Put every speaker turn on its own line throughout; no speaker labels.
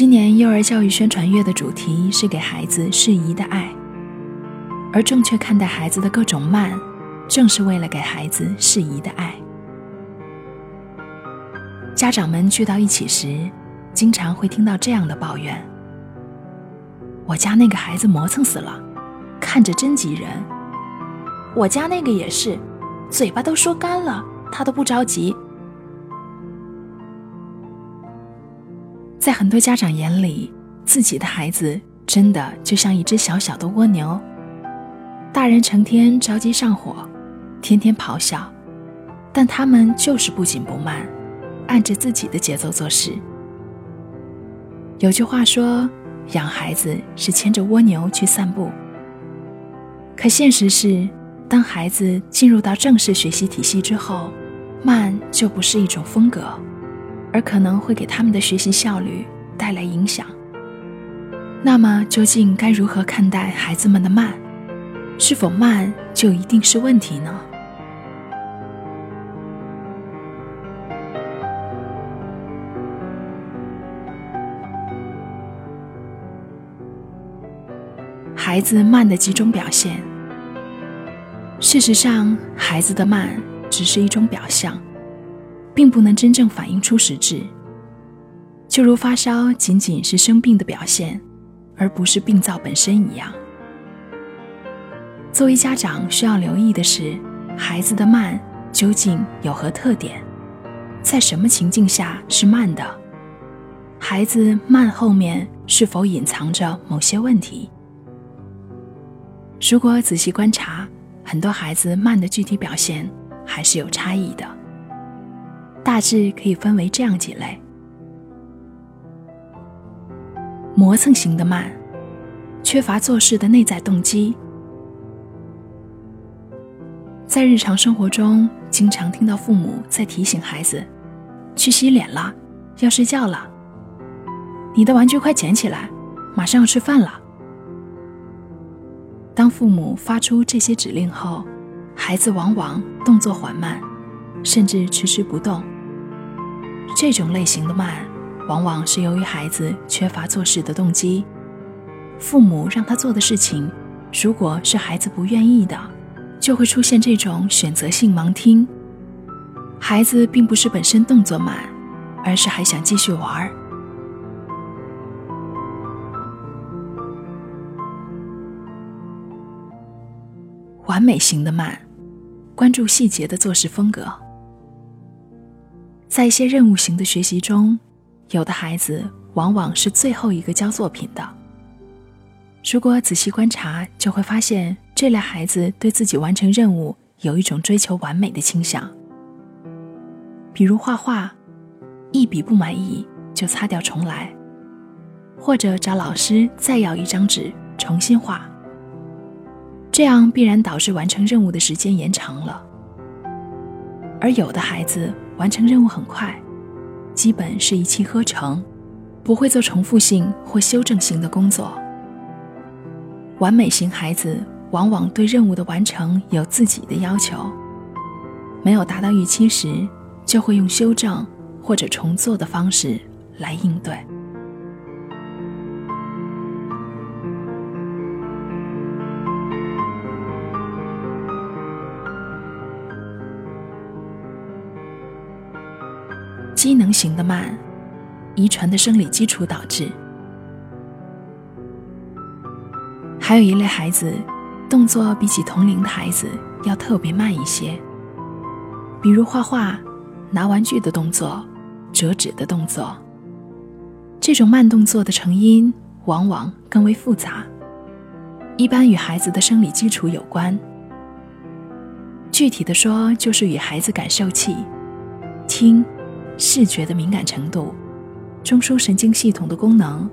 今年幼儿教育宣传月的主题是给孩子适宜的爱，而正确看待孩子的各种慢，正是为了给孩子适宜的爱。家长们聚到一起时，经常会听到这样的抱怨：“我家那个孩子磨蹭死了，看着真急人。我家那个也是，嘴巴都说干了，他都不着急。”在很多家长眼里，自己的孩子真的就像一只小小的蜗牛。大人成天着急上火，天天咆哮，但他们就是不紧不慢，按着自己的节奏做事。有句话说，养孩子是牵着蜗牛去散步。可现实是，当孩子进入到正式学习体系之后，慢就不是一种风格。而可能会给他们的学习效率带来影响。那么，究竟该如何看待孩子们的慢？是否慢就一定是问题呢？孩子慢的几种表现。事实上，孩子的慢只是一种表象。并不能真正反映出实质，就如发烧仅仅是生病的表现，而不是病灶本身一样。作为家长，需要留意的是，孩子的慢究竟有何特点，在什么情境下是慢的？孩子慢后面是否隐藏着某些问题？如果仔细观察，很多孩子慢的具体表现还是有差异的。大致可以分为这样几类：磨蹭型的慢，缺乏做事的内在动机。在日常生活中，经常听到父母在提醒孩子：“去洗脸了，要睡觉了。你的玩具快捡起来，马上要吃饭了。”当父母发出这些指令后，孩子往往动作缓慢。甚至迟迟不动。这种类型的慢，往往是由于孩子缺乏做事的动机。父母让他做的事情，如果是孩子不愿意的，就会出现这种选择性盲听。孩子并不是本身动作慢，而是还想继续玩儿。完美型的慢，关注细节的做事风格。在一些任务型的学习中，有的孩子往往是最后一个交作品的。如果仔细观察，就会发现这类孩子对自己完成任务有一种追求完美的倾向。比如画画，一笔不满意就擦掉重来，或者找老师再要一张纸重新画。这样必然导致完成任务的时间延长了。而有的孩子。完成任务很快，基本是一气呵成，不会做重复性或修正性的工作。完美型孩子往往对任务的完成有自己的要求，没有达到预期时，就会用修正或者重做的方式来应对。机能型的慢，遗传的生理基础导致。还有一类孩子，动作比起同龄的孩子要特别慢一些，比如画画、拿玩具的动作、折纸的动作。这种慢动作的成因往往更为复杂，一般与孩子的生理基础有关。具体的说，就是与孩子感受器、听、视觉的敏感程度、中枢神经系统的功能、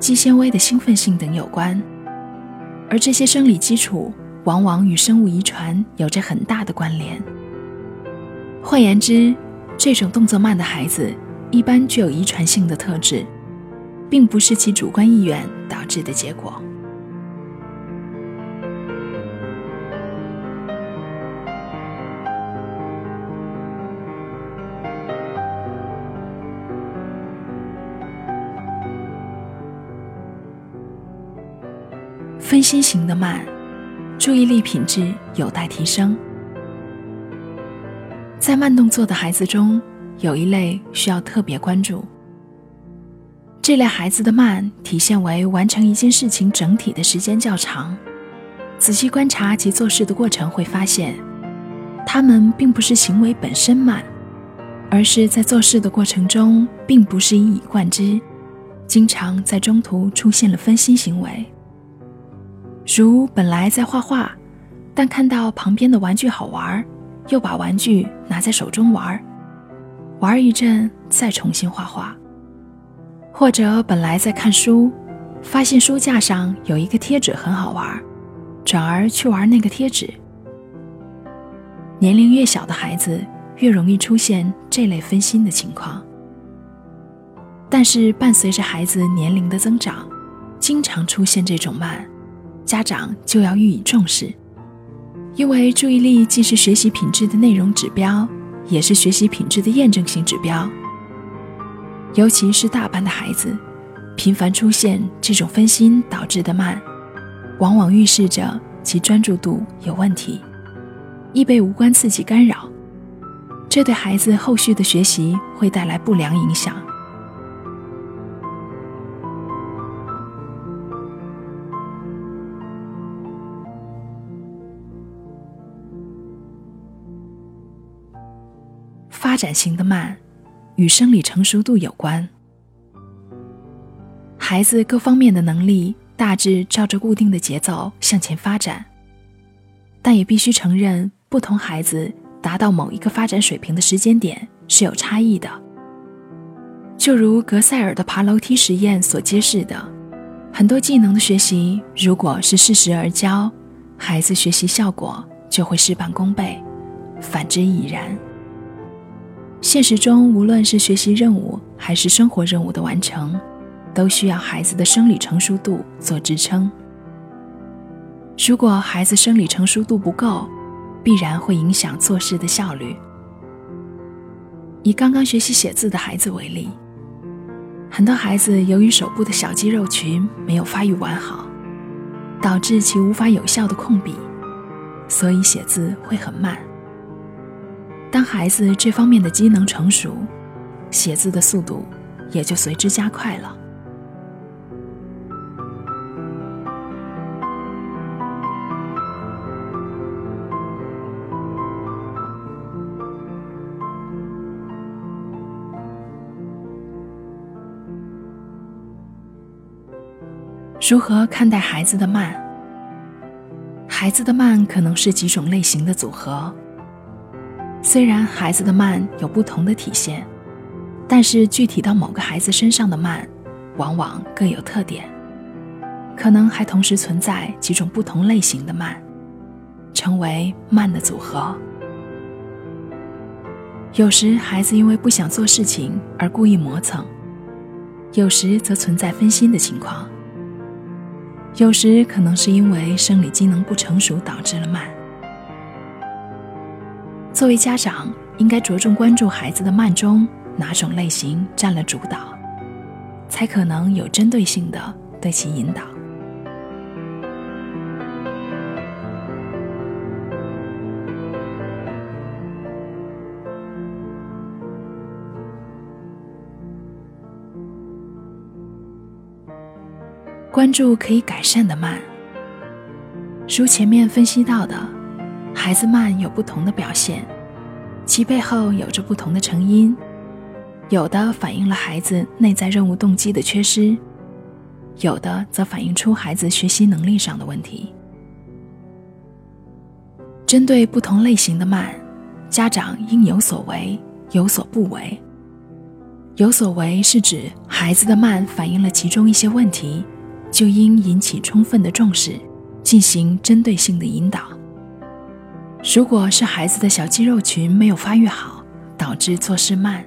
肌纤维的兴奋性等有关。而这些生理基础往往与生物遗传有着很大的关联。换言之，这种动作慢的孩子一般具有遗传性的特质，并不是其主观意愿导致的结果。分心型的慢，注意力品质有待提升。在慢动作的孩子中，有一类需要特别关注。这类孩子的慢体现为完成一件事情整体的时间较长。仔细观察其做事的过程，会发现，他们并不是行为本身慢，而是在做事的过程中并不是一以贯之，经常在中途出现了分心行为。如本来在画画，但看到旁边的玩具好玩，又把玩具拿在手中玩，玩一阵再重新画画；或者本来在看书，发现书架上有一个贴纸很好玩，转而去玩那个贴纸。年龄越小的孩子越容易出现这类分心的情况，但是伴随着孩子年龄的增长，经常出现这种慢。家长就要予以重视，因为注意力既是学习品质的内容指标，也是学习品质的验证性指标。尤其是大班的孩子，频繁出现这种分心导致的慢，往往预示着其专注度有问题，易被无关刺激干扰，这对孩子后续的学习会带来不良影响。发展型的慢，与生理成熟度有关。孩子各方面的能力大致照着固定的节奏向前发展，但也必须承认，不同孩子达到某一个发展水平的时间点是有差异的。就如格塞尔的爬楼梯实验所揭示的，很多技能的学习，如果是适时而教，孩子学习效果就会事半功倍；反之亦然。现实中，无论是学习任务还是生活任务的完成，都需要孩子的生理成熟度做支撑。如果孩子生理成熟度不够，必然会影响做事的效率。以刚刚学习写字的孩子为例，很多孩子由于手部的小肌肉群没有发育完好，导致其无法有效的控笔，所以写字会很慢。当孩子这方面的机能成熟，写字的速度也就随之加快了。如何看待孩子的慢？孩子的慢可能是几种类型的组合。虽然孩子的慢有不同的体现，但是具体到某个孩子身上的慢，往往各有特点，可能还同时存在几种不同类型的慢，成为慢的组合。有时孩子因为不想做事情而故意磨蹭，有时则存在分心的情况，有时可能是因为生理机能不成熟导致了慢。作为家长，应该着重关注孩子的慢中哪种类型占了主导，才可能有针对性的对其引导。关注可以改善的慢，如前面分析到的。孩子慢有不同的表现，其背后有着不同的成因，有的反映了孩子内在任务动机的缺失，有的则反映出孩子学习能力上的问题。针对不同类型的慢，家长应有所为，有所不为。有所为是指孩子的慢反映了其中一些问题，就应引起充分的重视，进行针对性的引导。如果是孩子的小肌肉群没有发育好，导致做事慢，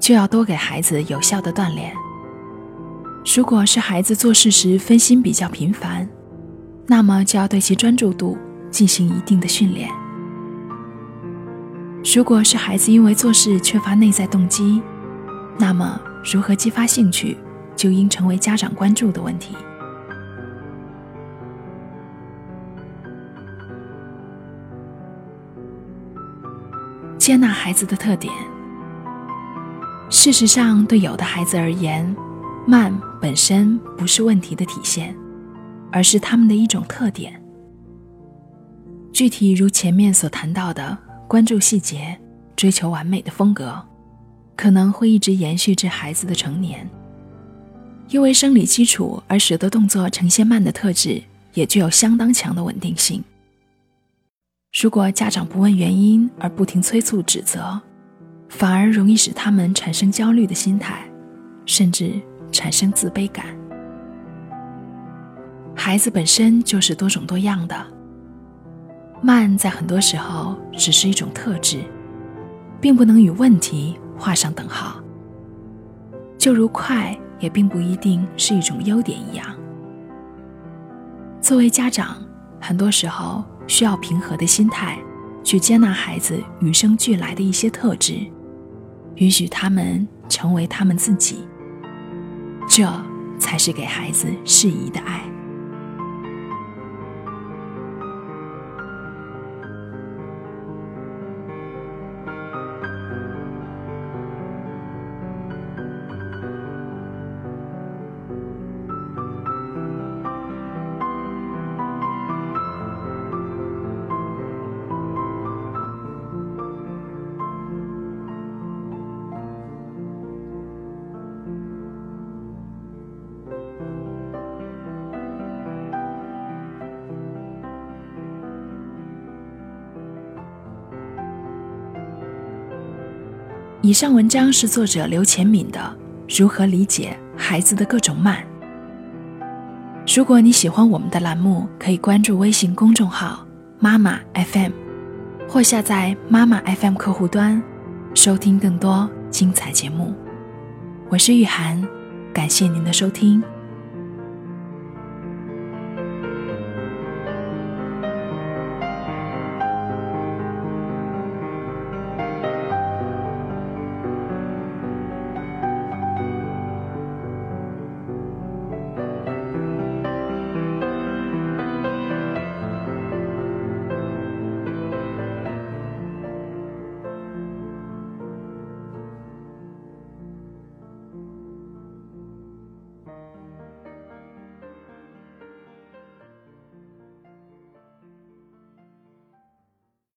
就要多给孩子有效的锻炼。如果是孩子做事时分心比较频繁，那么就要对其专注度进行一定的训练。如果是孩子因为做事缺乏内在动机，那么，如何激发兴趣，就应成为家长关注的问题。接纳孩子的特点。事实上，对有的孩子而言，慢本身不是问题的体现，而是他们的一种特点。具体如前面所谈到的，关注细节、追求完美的风格。可能会一直延续至孩子的成年。因为生理基础而使得动作呈现慢的特质，也具有相当强的稳定性。如果家长不问原因而不停催促指责，反而容易使他们产生焦虑的心态，甚至产生自卑感。孩子本身就是多种多样的，慢在很多时候只是一种特质，并不能与问题。画上等号，就如快也并不一定是一种优点一样。作为家长，很多时候需要平和的心态去接纳孩子与生俱来的一些特质，允许他们成为他们自己，这才是给孩子适宜的爱。以上文章是作者刘前敏的《如何理解孩子的各种慢》。如果你喜欢我们的栏目，可以关注微信公众号“妈妈 FM”，或下载“妈妈 FM” 客户端，收听更多精彩节目。我是雨涵，感谢您的收听。